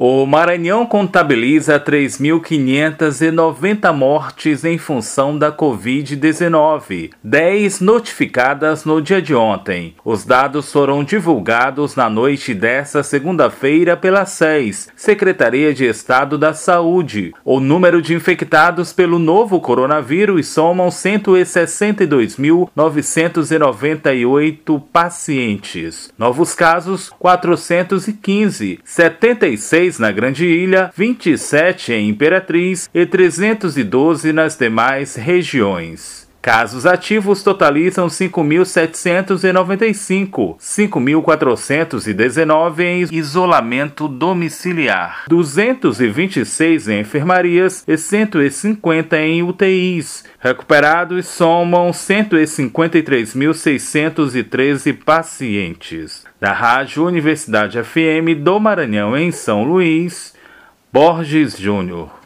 O Maranhão contabiliza 3.590 mortes em função da Covid-19, 10 notificadas no dia de ontem. Os dados foram divulgados na noite desta segunda-feira pela SES, Secretaria de Estado da Saúde. O número de infectados pelo novo coronavírus somam 162.998 pacientes. Novos casos, 415, 76 na Grande Ilha, 27 em Imperatriz e 312 nas demais regiões. Casos ativos totalizam 5.795, 5.419 em isolamento domiciliar, 226 em enfermarias e 150 em UTIs. Recuperados somam 153.613 pacientes. Da Rádio Universidade FM do Maranhão em São Luís, Borges Júnior.